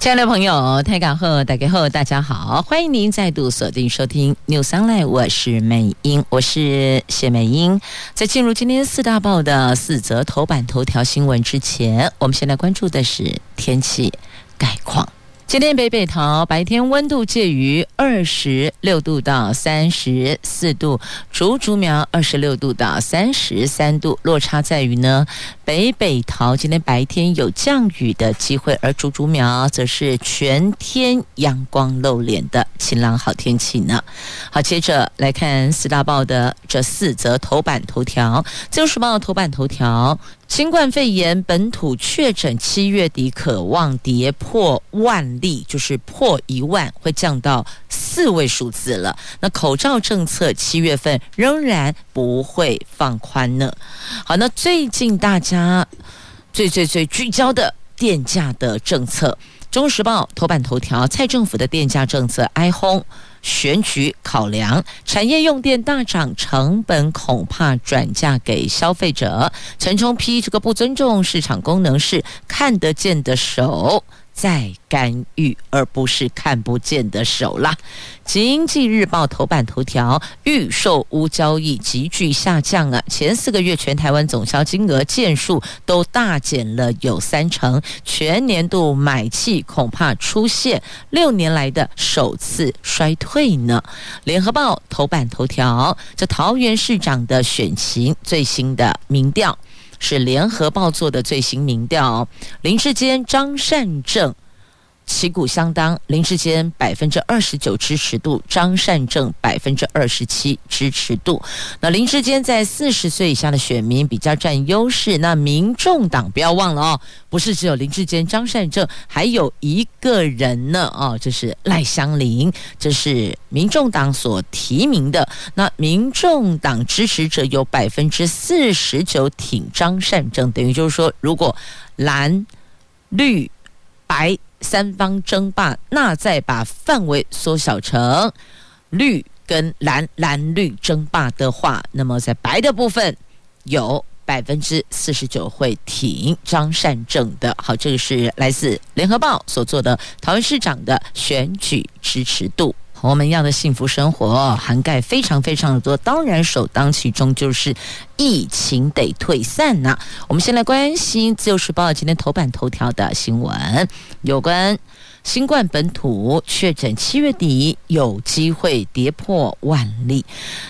亲爱的朋友，台港后大家好，大家好，欢迎您再度锁定收听 News Online，我是美英，我是谢美英。在进入今天四大报的四则头版头条新闻之前，我们先来关注的是天气概况。今天北北桃白天温度介于二十六度到三十四度，竹竹苗二十六度到三十三度，落差在于呢，北北桃今天白天有降雨的机会，而竹竹苗则是全天阳光露脸的晴朗好天气呢。好，接着来看四大报的这四则头版头条，自由时报头版头条。新冠肺炎本土确诊七月底渴望跌破万例，就是破一万，会降到四位数字了。那口罩政策七月份仍然不会放宽呢。好，那最近大家最最最聚焦的电价的政策，《中时报》头版头条：蔡政府的电价政策哀轰。选举考量，产业用电大涨，成本恐怕转嫁给消费者。陈冲批这个不尊重市场功能，是看得见的手。在干预，而不是看不见的手啦。经济日报头版头条：预售屋交易急剧下降啊！前四个月全台湾总销金额件数都大减了有三成，全年度买气恐怕出现六年来的首次衰退呢。联合报头版头条：这桃园市长的选情最新的民调。是联合报做的最新民调，林志坚、张善政旗鼓相当，林志坚百分之二十九支持度，张善政百分之二十七支持度。那林志坚在四十岁以下的选民比较占优势。那民众党不要忘了哦，不是只有林志坚、张善政，还有一个人呢哦，这是赖香伶，这是民众党所提名的。那民众党支持者有百分之四十九挺张善政，等于就是说，如果蓝、绿、白。三方争霸，那再把范围缩小成绿跟蓝，蓝绿争霸的话，那么在白的部分有百分之四十九会挺张善政的。好，这个是来自联合报所做的桃园市长的选举支持度。我们要的幸福生活涵盖非常非常的多，当然首当其冲就是疫情得退散呐、我们先来关心《自由时报》今天头版头条的新闻，有关。新冠本土确诊七月底有机会跌破万例，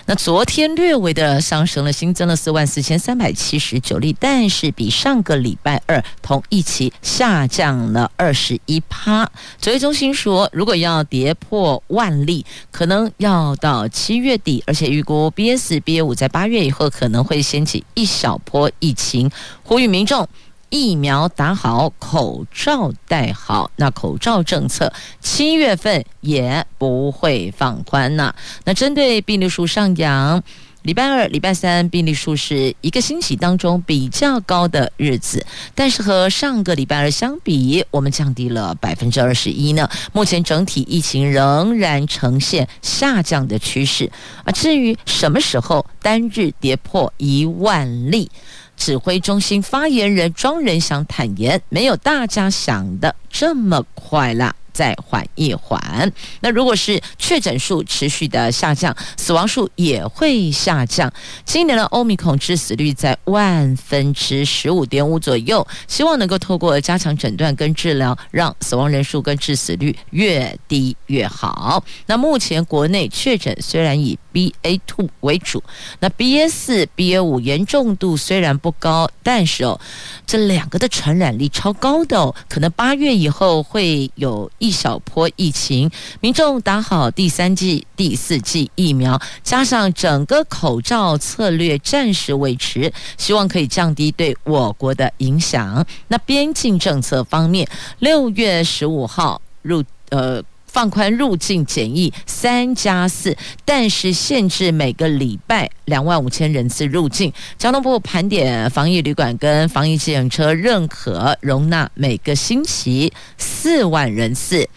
那昨天略微的上升了，新增了四万四千三百七十九例，但是比上个礼拜二同一期下降了二十一趴。指挥中心说，如果要跌破万例，可能要到七月底，而且预估 BSBA 五在八月以后可能会掀起一小波疫情，呼吁民众。疫苗打好，口罩戴好。那口罩政策七月份也不会放宽呐。那针对病例数上扬，礼拜二、礼拜三病例数是一个星期当中比较高的日子，但是和上个礼拜二相比，我们降低了百分之二十一呢。目前整体疫情仍然呈现下降的趋势。啊，至于什么时候单日跌破一万例？指挥中心发言人庄仁祥坦言，没有大家想的。这么快啦。再缓一缓。那如果是确诊数持续的下降，死亡数也会下降。今年的欧米孔致死率在万分之十五点五左右，希望能够透过加强诊断跟治疗，让死亡人数跟致死率越低越好。那目前国内确诊虽然以 BA two 为主，那 BA 四、BA 五严重度虽然不高，但是哦，这两个的传染力超高的哦，可能八月以后会有。一小波疫情，民众打好第三剂、第四剂疫苗，加上整个口罩策略暂时维持，希望可以降低对我国的影响。那边境政策方面，六月十五号入呃。放宽入境检疫三加四，但是限制每个礼拜两万五千人次入境。交通部盘点防疫旅馆跟防疫计程车，认可容纳每个星期四万人次。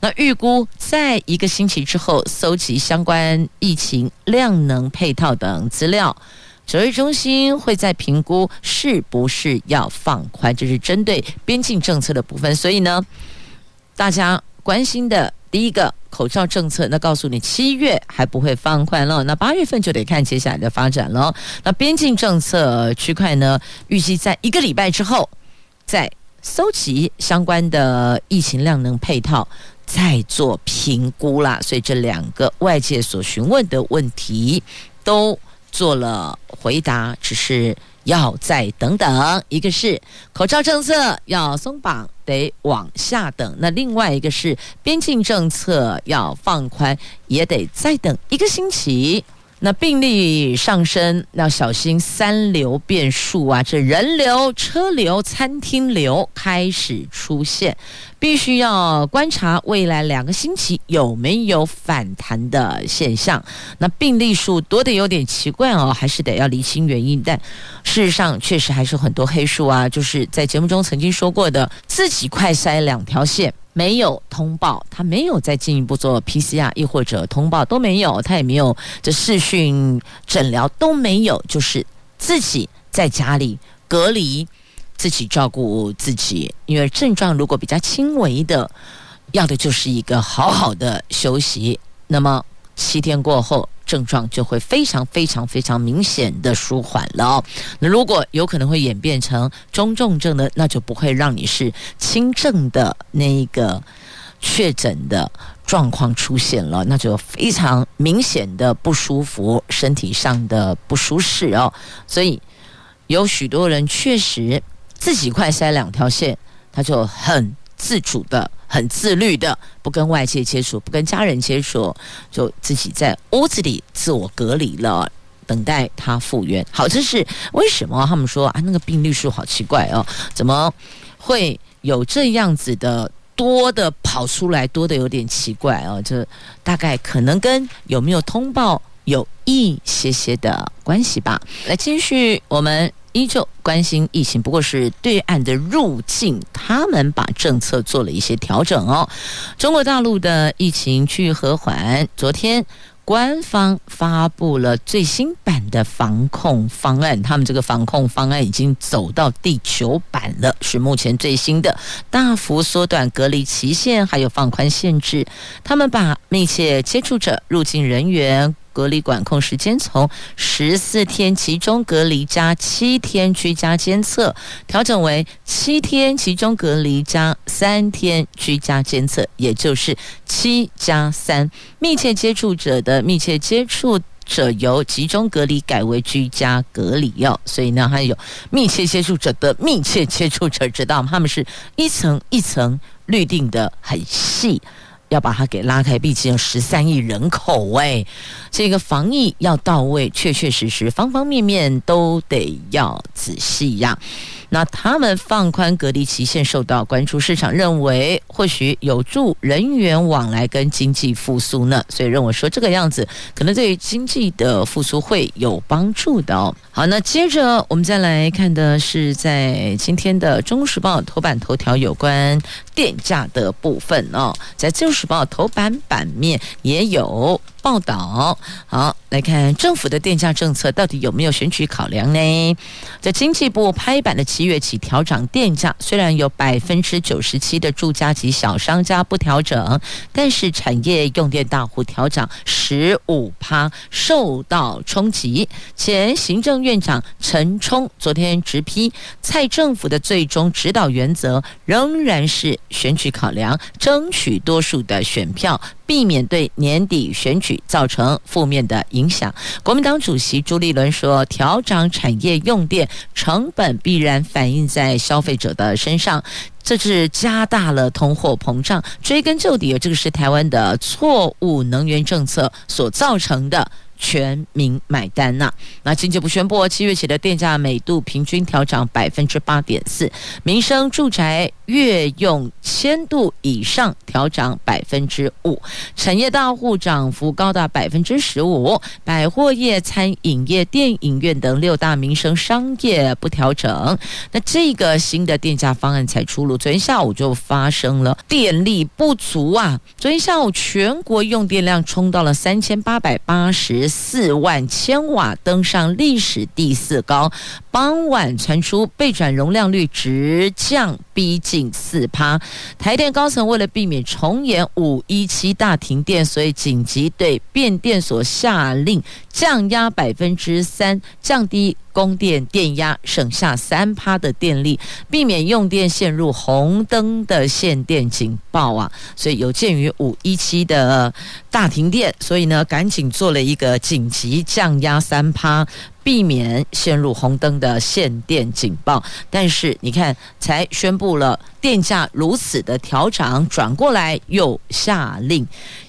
那预估在一个星期之后，搜集相关疫情量能配套等资料，指挥中心会再评估是不是要放宽，这是针对边境政策的部分。所以呢，大家。关心的第一个口罩政策，那告诉你七月还不会放宽了，那八月份就得看接下来的发展了。那边境政策区块呢，预计在一个礼拜之后再搜集相关的疫情量能配套，再做评估啦。所以这两个外界所询问的问题都做了回答，只是要再等等。一个是口罩政策要松绑。得往下等，那另外一个是边境政策要放宽，也得再等一个星期。那病例上升，要小心三流变数啊！这人流、车流、餐厅流开始出现，必须要观察未来两个星期有没有反弹的现象。那病例数多得有点奇怪哦，还是得要厘清原因。但事实上，确实还是很多黑数啊，就是在节目中曾经说过的，自己快塞两条线。没有通报，他没有再进一步做 PCR，亦或者通报都没有，他也没有这视讯诊疗都没有，就是自己在家里隔离，自己照顾自己。因为症状如果比较轻微的，要的就是一个好好的休息。那么七天过后。症状就会非常非常非常明显的舒缓了哦。那如果有可能会演变成中重症的，那就不会让你是轻症的那一个确诊的状况出现了，那就非常明显的不舒服，身体上的不舒适哦。所以有许多人确实自己快塞两条线，他就很自主的。很自律的，不跟外界接触，不跟家人接触，就自己在屋子里自我隔离了，等待他复原。好，这是为什么？他们说啊，那个病例数好奇怪哦，怎么会有这样子的多的跑出来，多的有点奇怪哦。这大概可能跟有没有通报有一些些的关系吧。来继续我们。依旧关心疫情，不过是对岸的入境，他们把政策做了一些调整哦。中国大陆的疫情趋于和缓，昨天官方发布了最新版的防控方案，他们这个防控方案已经走到第九版了，是目前最新的，大幅缩短隔离期限，还有放宽限制。他们把密切接触者入境人员。隔离管控时间从十四天集中隔离加七天居家监测，调整为七天集中隔离加三天居家监测，也就是七加三。密切接触者的密切接触者由集中隔离改为居家隔离哟。所以呢，还有密切接触者的密切接触者，知道他们是一层一层律定的很细。要把它给拉开，毕竟有十三亿人口哎，这个防疫要到位，确确实实方方面面都得要仔细呀。那他们放宽隔离期限受到关注，市场认为或许有助人员往来跟经济复苏呢，所以认为说这个样子可能对经济的复苏会有帮助的哦。好，那接着我们再来看的是在今天的《中时报》头版头条有关电价的部分哦，在《自由时报》头版版面也有。报道好，来看政府的电价政策到底有没有选举考量呢？在经济部拍板的七月起调涨电价，虽然有百分之九十七的住家及小商家不调整，但是产业用电大户调涨十五趴，受到冲击。前行政院长陈冲昨天直批，蔡政府的最终指导原则仍然是选举考量，争取多数的选票。避免对年底选举造成负面的影响。国民党主席朱立伦说：“调整产业用电成本必然反映在消费者的身上，这是加大了通货膨胀。追根究底，这个是台湾的错误能源政策所造成的。”全民买单呐、那经济部宣布，七月起的电价每度平均调涨百分之八点四，民生住宅月用千度以上调涨百分之五，产业大户涨幅高达百分之十五，百货业、餐饮业、电影院等六大民生商业不调整。那这个新的电价方案才出炉，昨天下午就发生了电力不足啊！昨天下午全国用电量冲到了三千八百八十。四万千瓦登上历史第四高，傍晚传出备转容量率直降，逼近四趴。台电高层为了避免重演五一七大停电，所以紧急对变电所下令降压百分之三，降低。供电电压省下三趴的电力，避免用电陷入红灯的限电警报啊！所以有鉴于五一七的大停电，所以呢，赶紧做了一个紧急降压三趴，避免陷入红灯的限电警报。但是你看，才宣布了电价如此的调涨，转过来又下令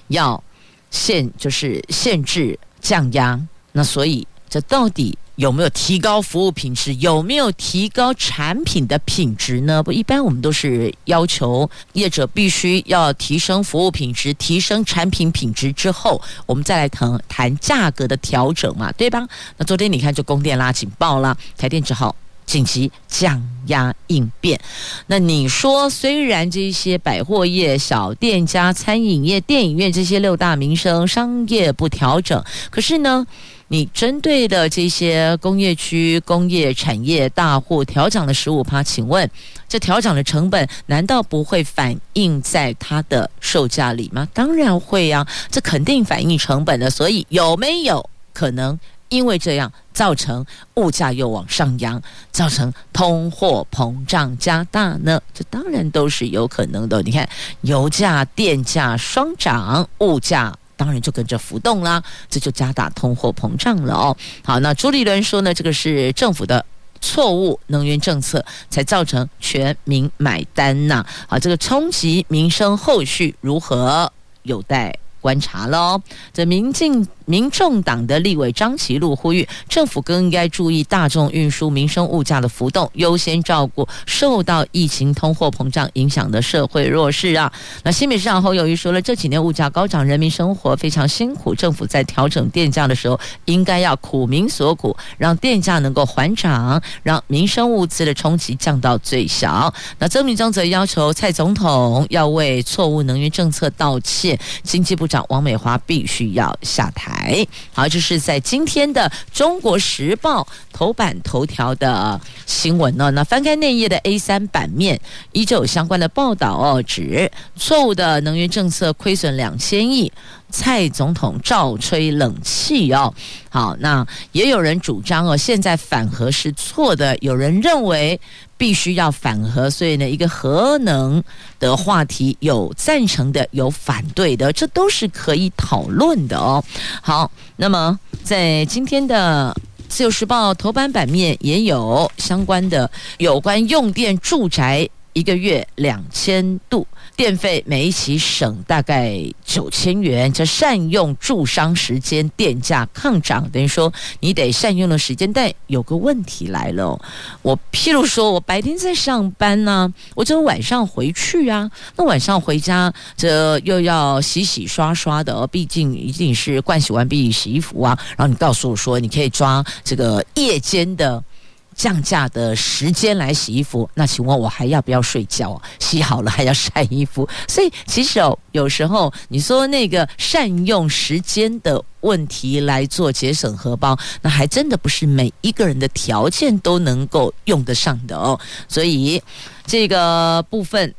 要限，就是限制降压。那所以这到底？有没有提高服务品质？有没有提高产品的品质呢？不，一般我们都是要求业者必须要提升服务品质、提升产品品质之后，我们再来谈谈价格的调整嘛，对吧？那昨天你看，就供电拉警报了，台电只好紧急降压应变。那你说，虽然这些百货业、小店家、餐饮业、电影院这些六大民生商业不调整，可是呢？你针对的这些工业区、工业产业大户调涨了十五趴，请问这调涨的成本难道不会反映在它的售价里吗？当然会呀、啊，这肯定反映成本的。所以有没有可能因为这样造成物价又往上扬，造成通货膨胀加大呢？这当然都是有可能的。你看，油价、电价双涨，物价。当然就跟着浮动啦，这就加大通货膨胀了哦。好，那朱立伦说呢，这个是政府的错误能源政策，才造成全民买单呐。好，这个冲击民生后续如何，有待观察喽。这民进。民众党的立委张其禄呼吁，政府更应该注意大众运输民生物价的浮动，优先照顾受到疫情通货膨胀影响的社会弱势啊。那新北市长侯友谊说了，这几年物价高涨，人民生活非常辛苦，政府在调整电价的时候，应该要苦民所苦，让电价能够缓涨，让民生物资的冲击降到最小。那曾铭宗则要求蔡总统要为错误能源政策道歉，经济部长王美华必须要下台。哎，好，这是在今天的《中国时报》头版头条的新闻呢。那翻开内页的 A 三版面，依旧有相关的报道哦，指错误的能源政策亏损两千亿，蔡总统照吹冷气哦。好，那也有人主张哦，现在反核是错的，有人认为。必须要反核，所以呢，一个核能的话题有赞成的，有反对的，这都是可以讨论的哦。好，那么在今天的《自由时报》头版版面也有相关的有关用电住宅。一个月两千度电费，每一期省大概九千元。这善用住商时间，电价抗涨，等于说你得善用的时间。但有个问题来了，我譬如说我白天在上班呢、啊，我就晚上回去啊，那晚上回家这又要洗洗刷刷的，毕竟一定是盥洗完毕洗衣服啊。然后你告诉我说，你可以抓这个夜间的。降价的时间来洗衣服，那请问我还要不要睡觉？洗好了还要晒衣服，所以其实哦，有时候你说那个善用时间的问题来做节省荷包，那还真的不是每一个人的条件都能够用得上的哦。所以这个部分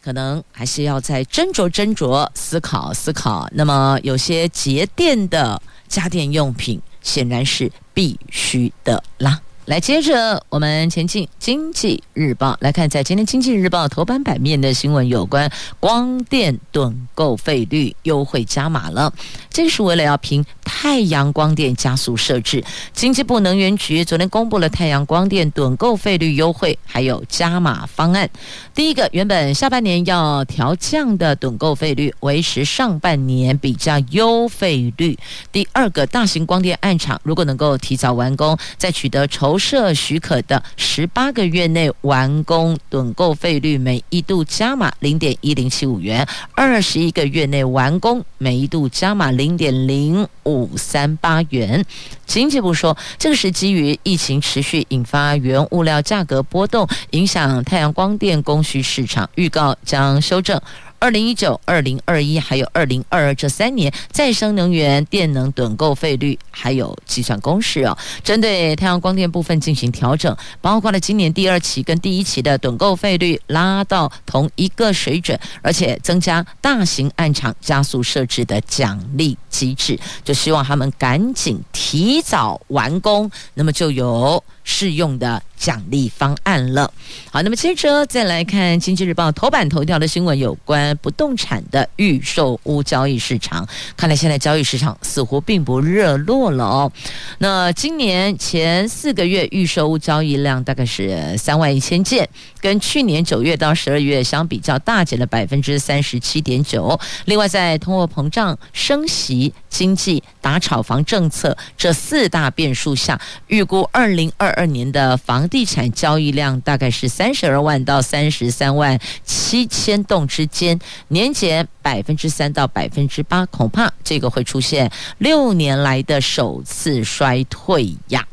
可能还是要再斟酌斟酌，思考思考。那么有些节电的家电用品，显然是必须的啦。来，接着我们前进，经济日报来看，在今天经济日报头版版面的新闻，有关光电趸购费率优惠加码了。这是为了要拼太阳光电加速设置。经济部能源局昨天公布了太阳光电趸购费率优惠还有加码方案。第一个，原本下半年要调降的趸购费率，维持上半年比较优费率。第二个，大型光电案场如果能够提早完工，在取得筹设许可的十八个月内完工，趸购费率每一度加码零点一零七五元；二十一个月内完工，每一度加码零点零五三八元。经济部说，这个是基于疫情持续引发原物料价格波动，影响太阳光电供需市场，预告将修正。二零一九、二零二一还有二零二二这三年再生能源电能趸购费率还有计算公式哦，针对太阳光电部分进行调整，包括了今年第二期跟第一期的趸购费率拉到同一个水准，而且增加大型案场加速设置的奖励机制，就希望他们赶紧提早完工，那么就有适用的奖励方案了。好，那么接着再来看《经济日报》头版头条的新闻，有关不动产的预售屋交易市场。看来现在交易市场似乎并不热络了哦。那今年前四个月预售屋交易量大概是三万一千件，跟去年九月到十二月相比较大减了百分之三十七点九。另外，在通货膨胀、升息、经济打炒房政策这四大变数下，预估二零二二年的房地产交易量大概是三十二万到三十三万七千栋之间，年减百分之三到百分之八，恐怕这个会出现六年来的首次衰退呀。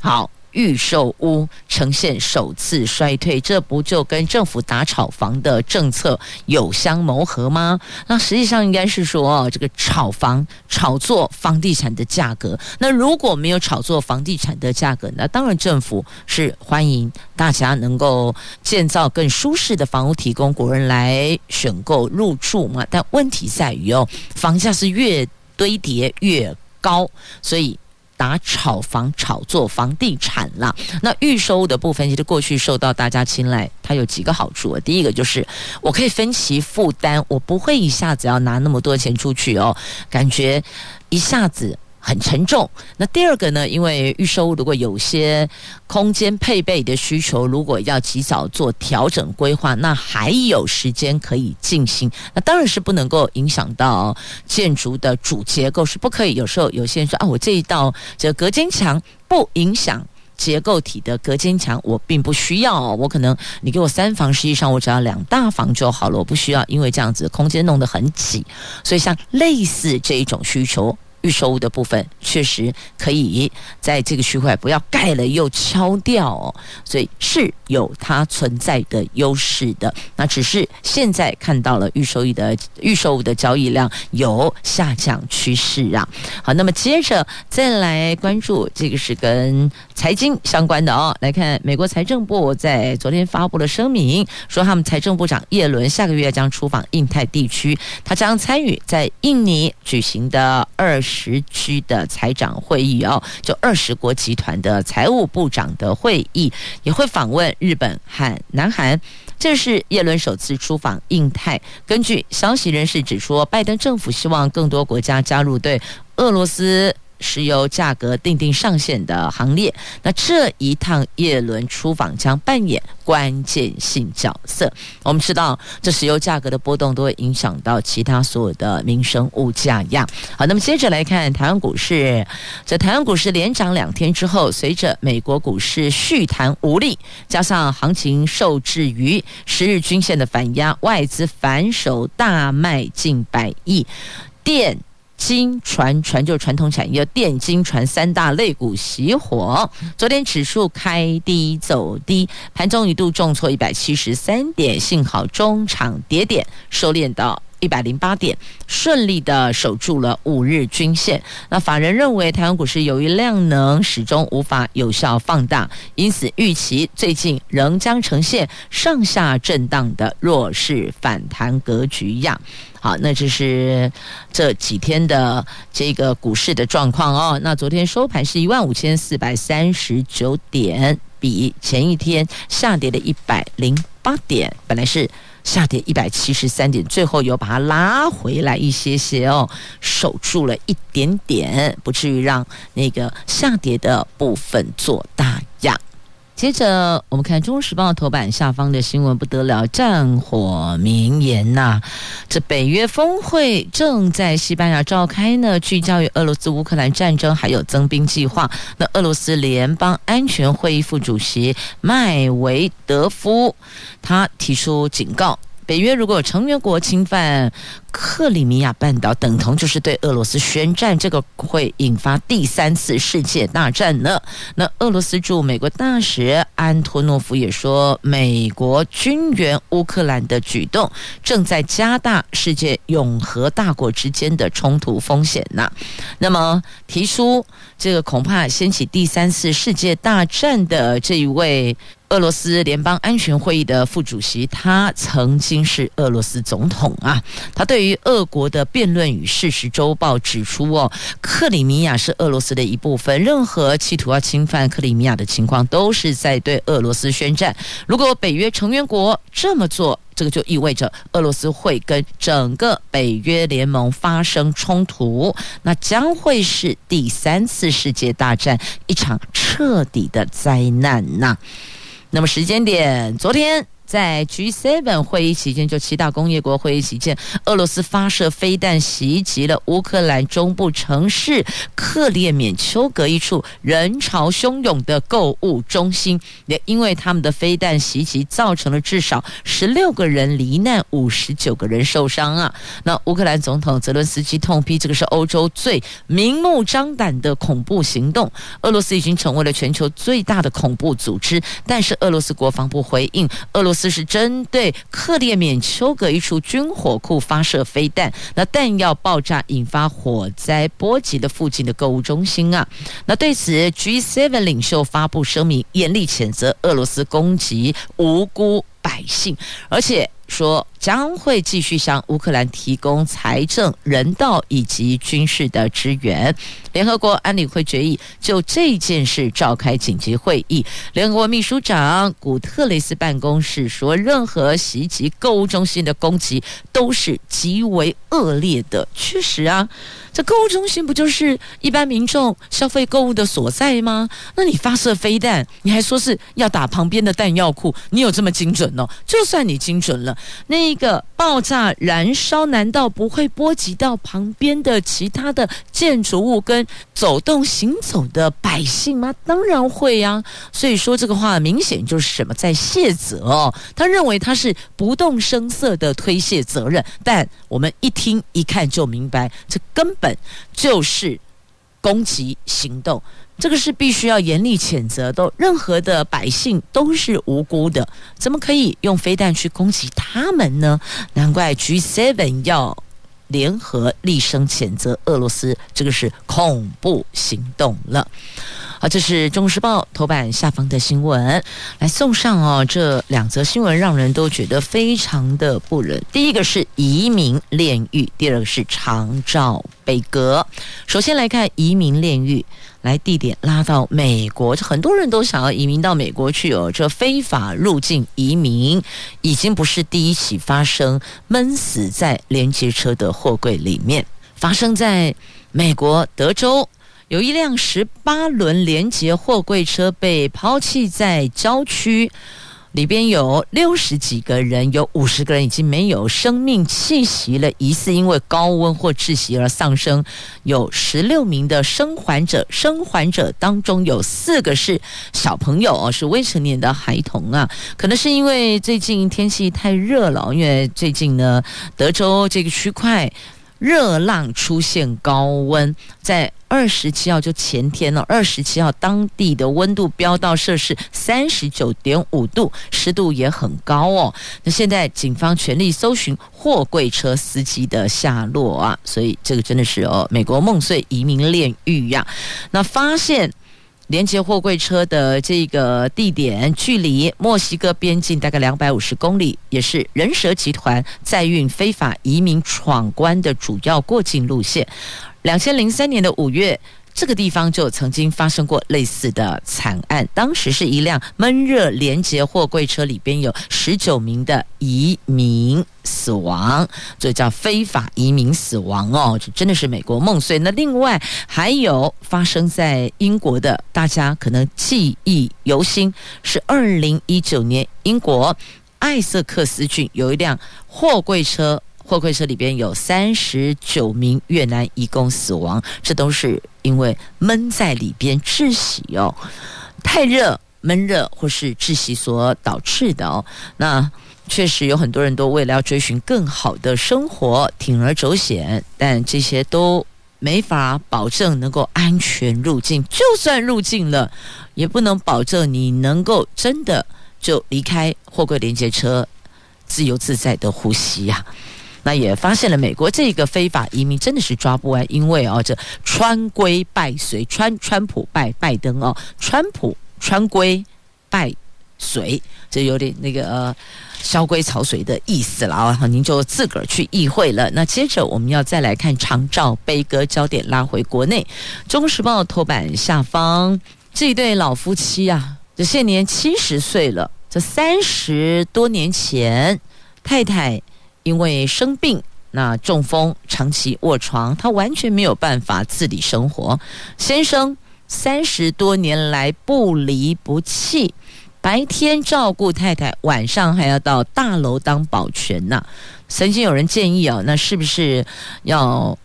好。预售屋呈现首次衰退，这不就跟政府打炒房的政策有相谋合吗？那实际上应该是说，这个炒房、炒作房地产的价格。那如果没有炒作房地产的价格，那当然政府是欢迎大家能够建造更舒适的房屋，提供国人来选购入住嘛。但问题在于哦，房价是越堆叠越高，所以。打炒房、炒作房地产了。那预收的部分其实过去受到大家青睐，它有几个好处。第一个就是我可以分期负担，我不会一下子要拿那么多钱出去哦，感觉一下子。很沉重。那第二个呢？因为预售如果有些空间配备的需求，如果要及早做调整规划，那还有时间可以进行。那当然是不能够影响到建筑的主结构，是不可以。有时候有些人说啊，我这一道这隔间墙不影响结构体的隔间墙，我并不需要。我可能你给我三房，实际上我只要两大房就好了，我不需要，因为这样子空间弄得很挤。所以像类似这一种需求。预售屋的部分确实可以在这个区块不要盖了又敲掉哦，所以是有它存在的优势的。那只是现在看到了预售屋的预售屋的交易量有下降趋势啊。好，那么接着再来关注这个是跟财经相关的哦。来看美国财政部在昨天发布了声明，说他们财政部长叶伦下个月将出访印太地区，他将参与在印尼举行的二十区的财长会议哦，就二十国集团的财务部长的会议，也会访问日本和南韩。这是叶伦首次出访印太。根据消息人士指出，拜登政府希望更多国家加入对俄罗斯。石油价格定定上限的行列，那这一趟叶伦出访将扮演关键性角色。我们知道，这石油价格的波动都会影响到其他所有的民生物价呀。好，那么接着来看台湾股市，在台湾股市连涨两天之后，随着美国股市续弹无力，加上行情受制于十日均线的反压，外资反手大卖近百亿，电。金传传就传统产业，电金传三大类股熄火。昨天指数开低走低，盘中一度重挫一百七十三点，幸好中场跌点收敛到一百零八点，顺利的守住了五日均线。那法人认为，台湾股市由于量能始终无法有效放大，因此预期最近仍将呈现上下震荡的弱势反弹格局样。好，那这是这几天的这个股市的状况哦。那昨天收盘是一万五千四百三十九点，比前一天下跌了一百零八点，本来是下跌一百七十三点，最后又把它拉回来一些些哦，守住了一点点，不至于让那个下跌的部分做大压。接着我们看《中时报》头版下方的新闻不得了，战火绵延呐！这北约峰会正在西班牙召开呢，聚焦于俄罗斯乌克兰战争还有增兵计划。那俄罗斯联邦安全会议副主席麦维德夫他提出警告。北约如果有成员国侵犯克里米亚半岛，等同就是对俄罗斯宣战，这个会引发第三次世界大战呢。那俄罗斯驻美国大使安托诺夫也说，美国军援乌克兰的举动正在加大世界永和大国之间的冲突风险呐。那么提出这个恐怕掀起第三次世界大战的这一位。俄罗斯联邦安全会议的副主席，他曾经是俄罗斯总统啊。他对于俄国的辩论与事实周报指出，哦，克里米亚是俄罗斯的一部分，任何企图要侵犯克里米亚的情况，都是在对俄罗斯宣战。如果北约成员国这么做，这个就意味着俄罗斯会跟整个北约联盟发生冲突，那将会是第三次世界大战，一场彻底的灾难呐。那么时间点，昨天。在 G7 会议期间，就七大工业国会议期间，俄罗斯发射飞弹袭击了乌克兰中部城市克列缅丘格一处人潮汹涌的购物中心，也因为他们的飞弹袭击，造成了至少十六个人罹难，五十九个人受伤啊！那乌克兰总统泽伦斯基痛批这个是欧洲最明目张胆的恐怖行动，俄罗斯已经成为了全球最大的恐怖组织，但是俄罗斯国防部回应，俄罗斯四。是针对克列缅丘格一处军火库发射飞弹，那弹药爆炸引发火灾，波及的附近的购物中心啊。那对此，G7 领袖发布声明，严厉谴责俄罗斯攻击无辜百姓，而且说将会继续向乌克兰提供财政、人道以及军事的支援。联合国安理会决议就这件事召开紧急会议。联合国秘书长古特雷斯办公室说，任何袭击购物中心的攻击都是极为恶劣的。确实啊，这购物中心不就是一般民众消费购物的所在吗？那你发射飞弹，你还说是要打旁边的弹药库？你有这么精准哦？就算你精准了，那一个爆炸燃烧，难道不会波及到旁边的其他的建筑物跟？走动行走的百姓吗？当然会呀、所以说这个话明显就是什么在卸责哦。他认为他是不动声色的推卸责任，但我们一听一看就明白，这根本就是攻击行动。这个是必须要严厉谴责的。任何的百姓都是无辜的，怎么可以用飞弹去攻击他们呢？难怪 G7 要。联合厉声谴责俄罗斯，这个是恐怖行动了。好，这是《中时报》头版下方的新闻，来送上哦。这两则新闻让人都觉得非常的不忍。第一个是移民炼狱，第二个是长照悲歌。首先来看移民炼狱。来地点拉到美国，很多人都想要移民到美国去哦。这非法入境移民已经不是第一起发生闷死在连接车的货柜里面，发生在美国德州，有一辆十八轮连接货柜车被抛弃在郊区。里边有六十几个人，有五十个人已经没有生命气息了，疑似因为高温或窒息而丧生。有十六名的生还者，生还者当中有四个是小朋友哦，是未成年的孩童啊。可能是因为最近天气太热了，因为最近呢，德州这个区块。热浪出现高温，在二十七号就前天了，二十七号当地的温度飙到摄氏三十九点五度，湿度也很高哦。那现在警方全力搜寻货柜车司机的下落啊，所以这个真的是哦，美国梦碎移民炼狱呀。那发现。连接货柜车的这个地点距离墨西哥边境大概两百五十公里，也是人蛇集团载运非法移民闯关的主要过境路线。两千零三年的五月。这个地方就曾经发生过类似的惨案，当时是一辆闷热连接货柜车里边有十九名的移民死亡，这叫非法移民死亡哦，这真的是美国梦碎。那另外还有发生在英国的，大家可能记忆犹新，是二零一九年英国艾瑟克斯郡有一辆货柜车。货柜车里边有三十九名越南移工死亡，这都是因为闷在里边窒息哦，太热、闷热或是窒息所导致的哦。那确实有很多人都为了要追寻更好的生活，铤而走险，但这些都没法保证能够安全入境。就算入境了，也不能保证你能够真的就离开货柜连接车，自由自在的呼吸呀、那也发现了美国这个非法移民真的是抓不完，因为哦，这川规败随，川川普拜拜登哦，川普川规败随，这有点那个呃萧规曹随的意思了啊，您就自个儿去意会了。那接着我们要再来看长照悲歌，焦点拉回国内，《中时报》头版下方这一对老夫妻啊，这现年七十岁了，这三十多年前太太。因为生病，那中风，长期卧床，他完全没有办法自理生活。先生三十多年来不离不弃，白天照顾太太，晚上还要到大楼当保全呢。曾经有人建议啊，那是不是要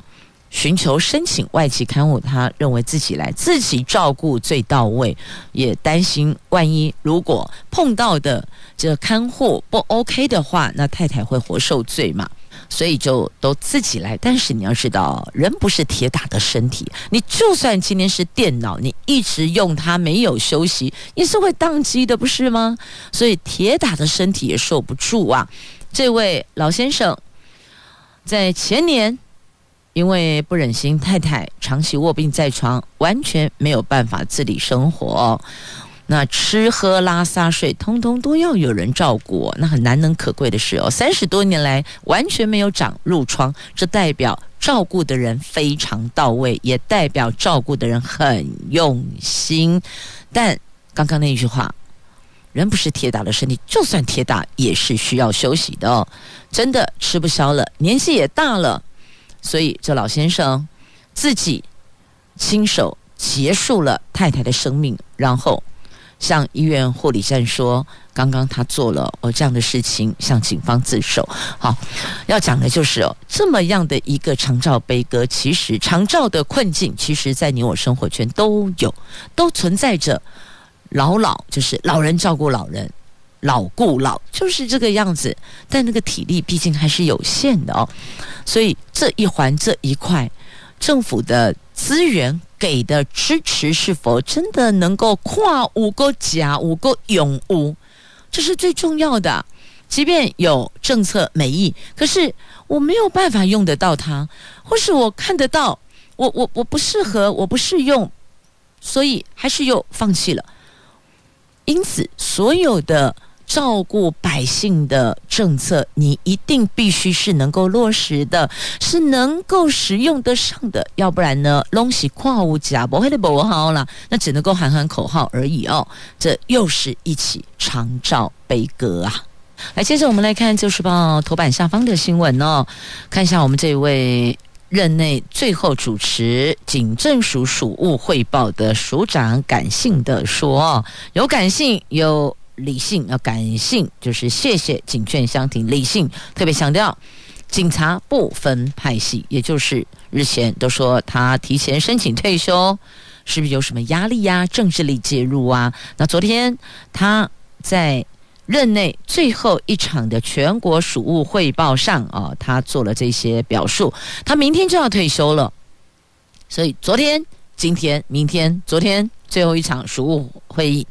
寻求申请外籍看护？他认为自己来自己照顾最到位，也担心万一如果碰到的。这看护不 OK 的话，那太太会活受罪嘛？所以就都自己来。但是你要知道，人不是铁打的身体，你就算今天是电脑，你一直用它没有休息，也是会宕机的，不是吗？所以铁打的身体也受不住啊。这位老先生在前年因为不忍心太太长期卧病在床，完全没有办法自理生活。那吃喝拉撒睡，通通都要有人照顾，那很难能可贵的是哦，三十多年来完全没有长褥疮，这代表照顾的人非常到位，也代表照顾的人很用心。但刚刚那句话，人不是铁打的身体，就算铁打也是需要休息的哦。真的吃不消了，年纪也大了，所以这老先生自己亲手结束了太太的生命，然后。向医院护理站说，刚刚他做了哦这样的事情，向警方自首。好，要讲的就是哦，这么样的一个长照悲歌，其实长照的困境，其实在你我生活圈都有，都存在着。老老就是老人照顾老人，老顾老就是这个样子，但那个体力毕竟还是有限的哦，所以这一环这一块，政府的资源。给的支持是否真的能够跨五个甲五个永五？这是最重要的。即便有政策美意，可是我没有办法用得到它，或是我看得到，我我我不适合，我不适用，所以还是又放弃了。因此，所有的。照顾百姓的政策，你一定必须是能够落实的，是能够使用得上的，要不然呢，东西跨无假不会的不好了，那只能够喊喊口号而已哦。这又是一起长照悲歌啊！来，接着我们来看《旧时报》头版下方的新闻哦，看一下我们这位任内最后主持警政署署务汇报的署长，感性的说，有感性有。理性要感性，就是谢谢警劝相挺。理性特别强调，警察不分派系，也就是日前都说他提前申请退休，是不是有什么压力呀、政治力介入啊？那昨天他在任内最后一场的全国署务汇报上啊，他做了这些表述。他明天就要退休了，所以昨天、今天、明天、昨天最后一场署务会议，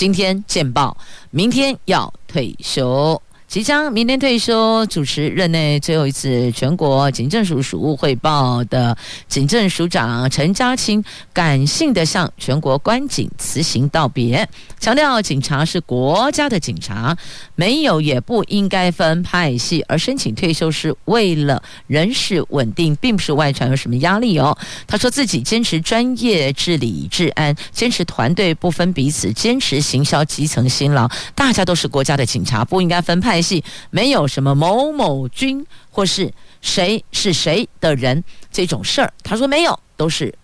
今天见报，明天要退休。即将明天退休，主持任内最后一次全国警政署署务汇报的警政署长陈家钦，感性的向全国官警辞行道别，强调警察是国家的警察，没有也不应该分派系，而申请退休是为了人事稳定，并不是外传有什么压力哦。他说自己坚持专业治理治安，坚持团队不分彼此，坚持行销基层辛劳，大家都是国家的警察，不应该分派。系没有什么某某军或是谁是谁的人这种事儿，他说没有，都是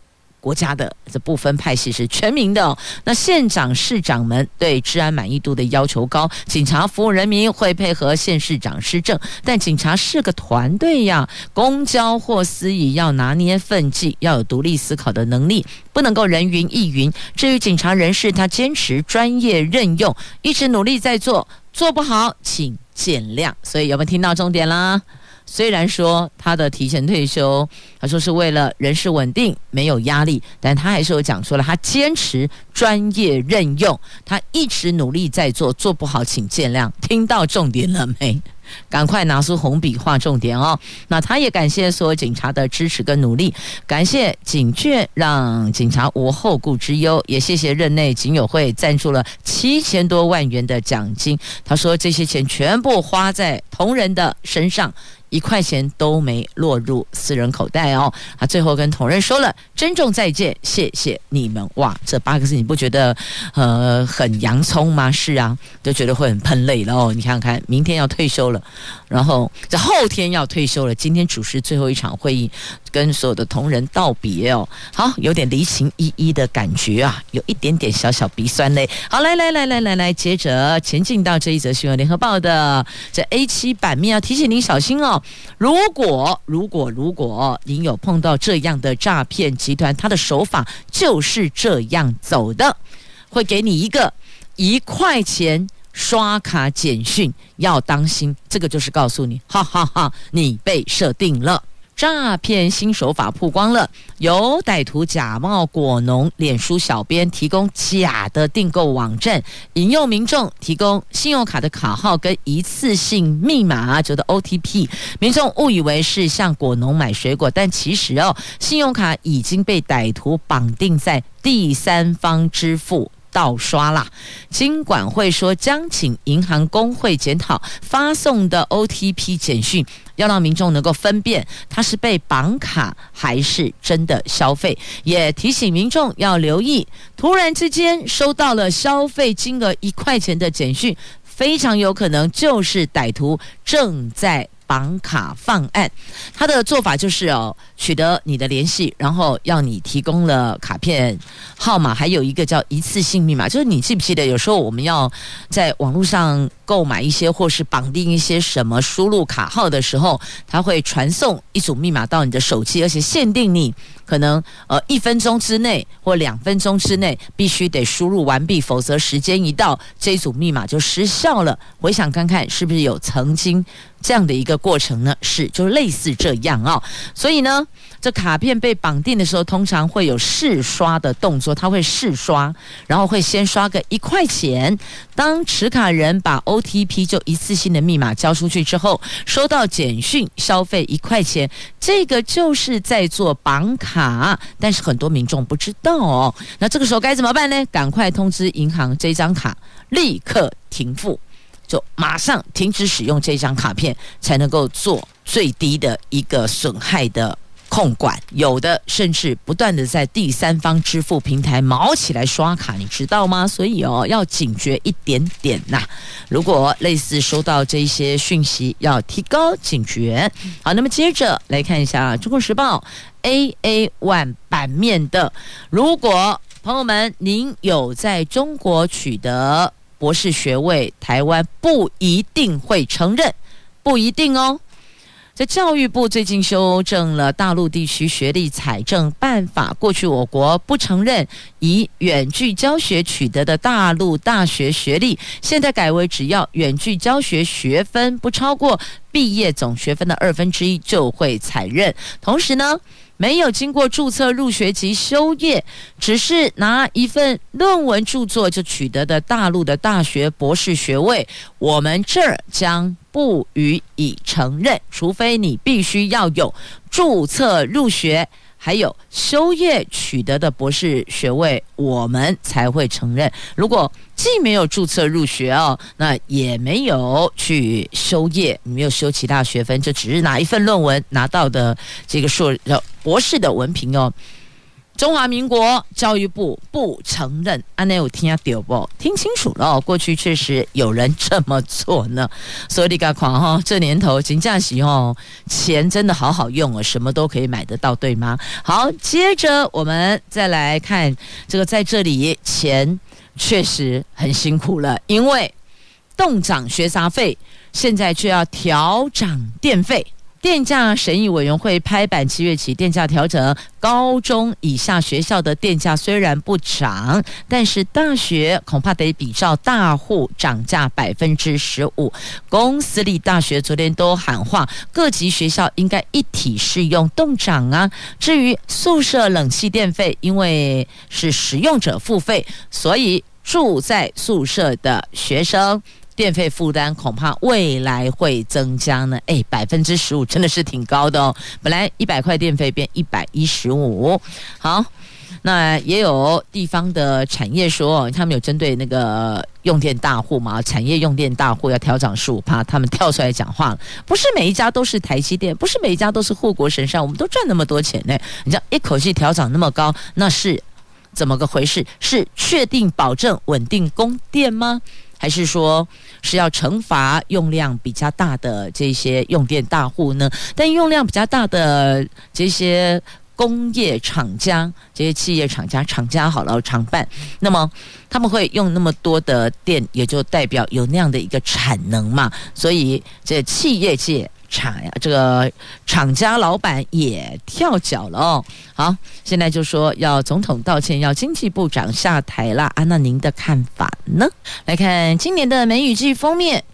国家的，这不分派系是全民的。那县长、市长们对治安满意度的要求高，警察服务人民会配合县市长施政，但警察是个团队呀，公交或私仪要拿捏分际，要有独立思考的能力，不能够人云亦云。至于警察人士，他坚持专业任用，一直努力在做，做不好请。见谅，所以有没有听到重点啦？虽然说他的提前退休，他说是为了人事稳定，没有压力，但他还是有讲出了他坚持专业任用，他一直努力在做，做不好请见谅。听到重点了没？赶快拿出红笔画重点哦！那他也感谢所有警察的支持跟努力，感谢警券让警察无后顾之忧，也谢谢任内警友会赞助了七千多万元的奖金。他说这些钱全部花在同仁的身上。一块钱都没落入私人口袋哦。他最后跟同仁说了珍重再见，谢谢你们。哇，这八个字你不觉得呃很洋葱吗？是啊，就觉得会很喷泪了哦。你看看，明天要退休了，然后这后天要退休了，今天主持最后一场会议，跟所有的同仁道别哦。好，有点离情依依的感觉啊，有一点点小小鼻酸泪。好，来来来来来来，接着前进到这一则新闻，联合报的这 A 七版面要提醒您小心哦。如果如果如果您有碰到这样的诈骗集团，他的手法就是这样走的，会给你一个一块钱刷卡简讯，要当心。这个就是告诉你，哈哈哈，你被设定了。诈骗新手法曝光了，有歹徒假冒果农脸书小编，提供假的订购网站，引诱民众提供信用卡的卡号跟一次性密码，觉得 OTP，民众误以为是向果农买水果，但其实哦，信用卡已经被歹徒绑定在第三方支付。盗刷啦！金管会说将请银行工会检讨发送的 OTP 简讯，要让民众能够分辨他是被绑卡还是真的消费，也提醒民众要留意，突然之间收到了消费金额一块钱的简讯，非常有可能就是歹徒正在。绑卡方案，他的做法就是哦，取得你的联系，然后要你提供了卡片号码，还有一个叫一次性密码，就是你记不记得？有时候我们要在网络上购买一些或是绑定一些什么，输入卡号的时候，他会传送一组密码到你的手机，而且限定你。可能呃一分钟之内或两分钟之内必须得输入完毕，否则时间一到，这组密码就失效了。回想看看，是不是有曾经这样的一个过程呢？是，就类似这样、哦。所以呢，这卡片被绑定的时候，通常会有试刷的动作，他会试刷，然后会先刷个一块钱。当持卡人把 OTP 就一次性的密码交出去之后，收到简讯消费一块钱，这个就是在做绑卡。卡，但是很多民众不知道哦。那这个时候该怎么办呢？赶快通知银行，这张卡立刻停付，就马上停止使用这张卡片，才能够做最低的一个损害的。控管，有的甚至不断的在第三方支付平台毛起来刷卡，你知道吗？所以哦，要警觉一点点呐。如果类似收到这些讯息，要提高警觉。好，那么接着来看一下《中国时报》AA One 版面的，如果朋友们您有在中国取得博士学位，台湾不一定会承认，不一定哦。在教育部最近修正了大陆地区学历采证办法，过去我国不承认以远距教学取得的大陆大学学历，现在改为只要远距教学学分不超过毕业总学分的二分之一就会采认。同时呢，没有经过注册入学及修业，只是拿一份论文著作就取得的大陆的大学博士学位，我们这儿将不予以承认，除非你必须要有注册入学。还有修业取得的博士学位，我们才会承认。如果既没有注册入学哦，那也没有去修业，没有修其他学分，就只是拿一份论文拿到的这个硕博士的文凭哦。中华民国教育部不承认，安内有听啊丢不？听清楚了，过去确实有人这么做呢。所以你看哈，这年头金价喜哦，钱真的好好用哦，什么都可以买得到，对吗？好，接着我们再来看这个，在这里钱确实很辛苦了，因为冻涨学杂费，现在却要调涨电费。电价审议委员会拍板，七月起电价调整。高中以下学校的电价虽然不涨，但是大学恐怕得比照大户涨价百分之十五。公私立大学昨天都喊话，各级学校应该一体适用动涨啊。至于宿舍冷气电费，因为是使用者付费，所以住在宿舍的学生。电费负担恐怕未来会增加呢，哎，百分之十五真的是挺高的哦。本来一百块电费变一百一十五，好，那也有地方的产业说，他们有针对那个用电大户嘛，产业用电大户要调涨十五趴，他们跳出来讲话了，不是每一家都是台积电，不是每一家都是护国神山，我们都赚那么多钱呢，你这样一口气调涨那么高，那是怎么个回事？是确定保证稳定供电吗？还是说是要惩罚用量比较大的这些用电大户呢？但用量比较大的这些工业厂家、这些企业厂家、厂家好了，厂办，那么他们会用那么多的电，也就代表有那样的一个产能嘛。所以这企业界。厂呀，这个厂家老板也跳脚了哦。好，现在就说要总统道歉，要经济部长下台了啊。那您的看法呢？来看今年的梅雨季封面。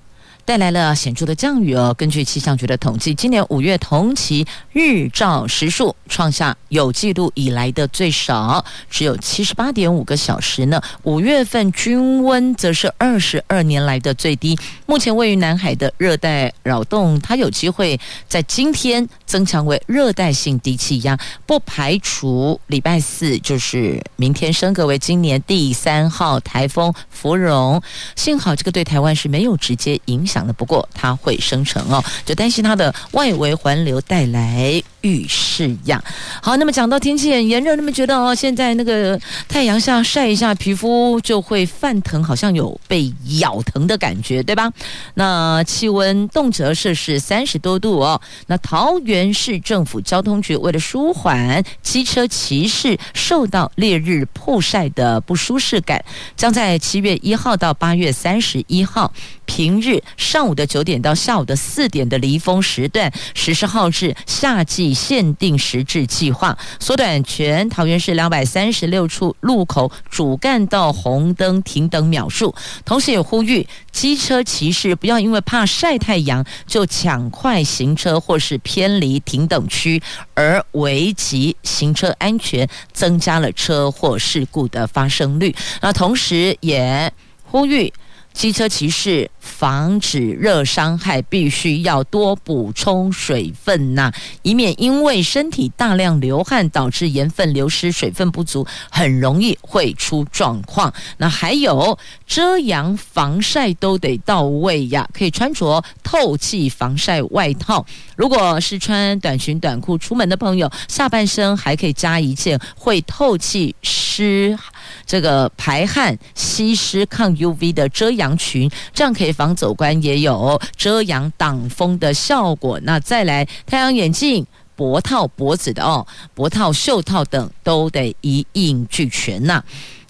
带来了显著的降雨哦。根据气象局的统计，今年五月同期日照时数创下有记录以来的最少，只有七十八点五个小时呢。五月份均温则是二十二年来的最低。目前位于南海的热带扰动，它有机会在今天增强为热带性低气压，不排除礼拜四就是明天升格为今年第三号台风芙蓉。幸好这个对台湾是没有直接影响。想的不过，它会生成哦，就担心它的外围环流带来雨势呀。好，那么讲到天气很炎热，那么觉得哦，现在那个太阳下晒一下，皮肤就会泛疼，好像有被咬疼的感觉，对吧？那气温动辄摄氏三十多度哦。那桃园市政府交通局为了舒缓机车骑士受到烈日曝晒的不舒适感，将在七月一号到八月三十一号平日。上午的九点到下午的四点的离峰时段实施号志夏季限定时制计划，缩短全桃园市两百三十六处路口主干道红灯停等秒数，同时也呼吁机车骑士不要因为怕晒太阳就抢快行车或是偏离停等区，而危及行车安全，增加了车祸事故的发生率。那同时也呼吁。机车骑士防止热伤害，必须要多补充水分呐、以免因为身体大量流汗导致盐分流失、水分不足，很容易会出状况。那还有遮阳防晒都得到位呀，可以穿着透气防晒外套。如果是穿短裙短裤出门的朋友，下半身还可以加一件会透气湿。这个排汗、吸湿、抗 UV 的遮阳裙，这样可以防走光，也有遮阳挡风的效果。那再来太阳眼镜、脖套、脖子的哦，脖套、袖套等都得一应俱全呐、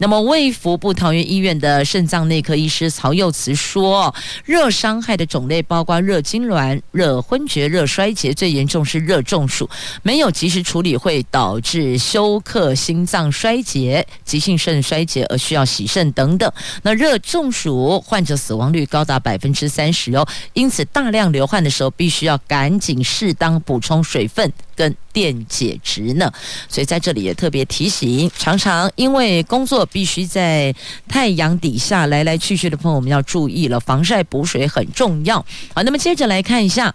那么卫福部桃园医院的肾脏内科医师曹佑慈说，热伤害的种类包括热痉挛、热昏厥、热衰竭，最严重是热中暑，没有及时处理会导致休克、心脏衰竭、急性肾衰竭而需要洗肾等等。那热中暑患者死亡率高达百分之三十哦，因此大量流汗的时候必须要赶紧适当补充水分跟电解质呢。所以在这里也特别提醒，常常因为工作必须在太阳底下来来去去的朋友，们要注意了，防晒补水很重要。好，那么接着来看一下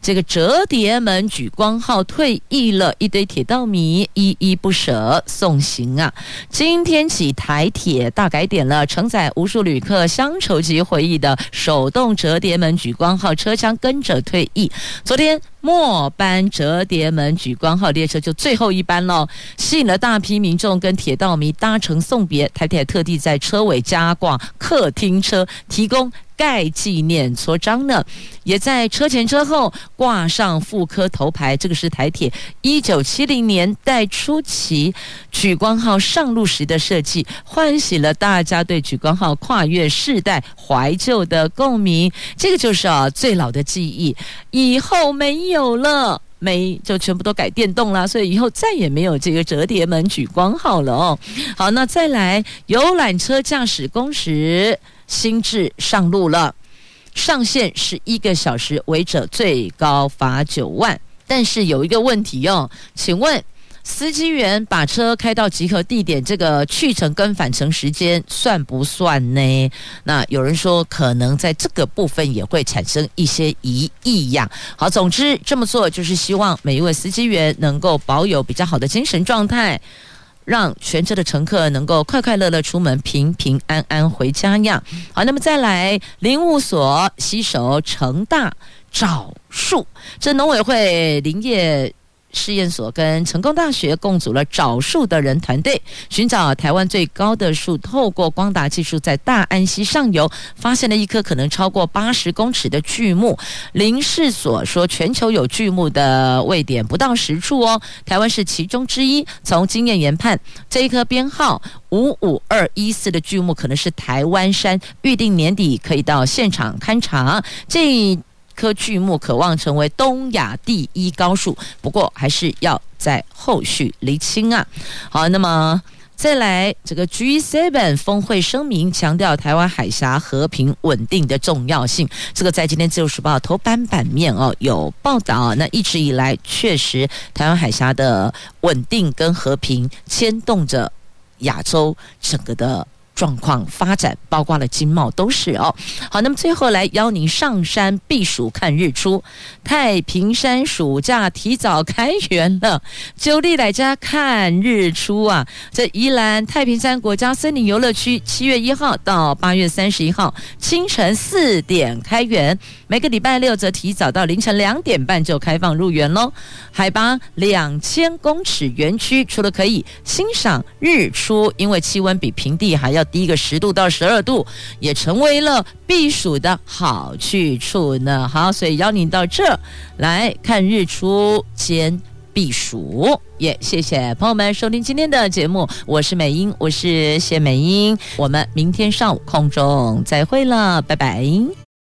这个折叠门举光号退役了，一堆铁道迷依依不舍送行啊。今天起台铁大改点了，承载无数旅客乡愁及回忆的手动折叠门举光号车厢跟着退役。昨天末班折叠门举光号列车就最后一班喽，吸引了大批民众跟铁道迷搭乘送别。台铁特地在车尾加挂客厅车，提供盖纪念戳章呢，也在车前车后挂上复刻头牌。这个是台铁一九七零年代初期莒光号上路时的设计，唤醒了大家对莒光号跨越世代怀旧的共鸣。这个就是啊最老的记忆，以后没有了，没就全部都改电动了，所以以后再也没有这个折叠门举光号了哦。好，那再来游览车驾驶工时。新制上路了，上限是一个小时，违者最高罚九万。但是有一个问题哦，请问司机员把车开到集合地点，这个去程跟返程时间算不算呢？那有人说可能在这个部分也会产生一些疑义呀。好，总之这么做就是希望每一位司机员能够保有比较好的精神状态。让全车的乘客能够快快乐乐出门，平平安安回家呀！好，那么再来林务所携手成大找树，这农委会林业。试验所跟成功大学共组了找树的人团队，寻找台湾最高的树。透过光达技术，在大安溪上游发现了一棵可能超过八十公尺的巨木。林试所说，全球有巨木的位点不到十处哦，台湾是其中之一。从经验研判，这一棵编号五五二一四的巨木可能是台湾山，预定年底可以到现场勘察。这棵巨木渴望成为东亚第一高树，不过还是要在后续厘清啊。好，那么再来这个 G7 峰会声明强调台湾海峡和平稳定的重要性，这个在今天自由时报头版版面哦有报道。那一直以来确实台湾海峡的稳定跟和平牵动着亚洲整个的。状况发展，包括了经贸都是哦。好，那么最后来邀您上山避暑看日出。太平山暑假提早开园了，就地来家看日出啊！这宜兰太平山国家森林游乐区七月一号到八月三十一号清晨四点开园，每个礼拜六则提早到凌晨两点半就开放入园喽。海拔两千公尺园区，除了可以欣赏日出，因为气温比平地还要。低个十度到十二度，也成为了避暑的好去处呢。好，所以邀您到这来看日出兼避暑。也谢谢朋友们收听今天的节目，我是美英，我是谢美英，我们明天上午空中再会了，拜拜。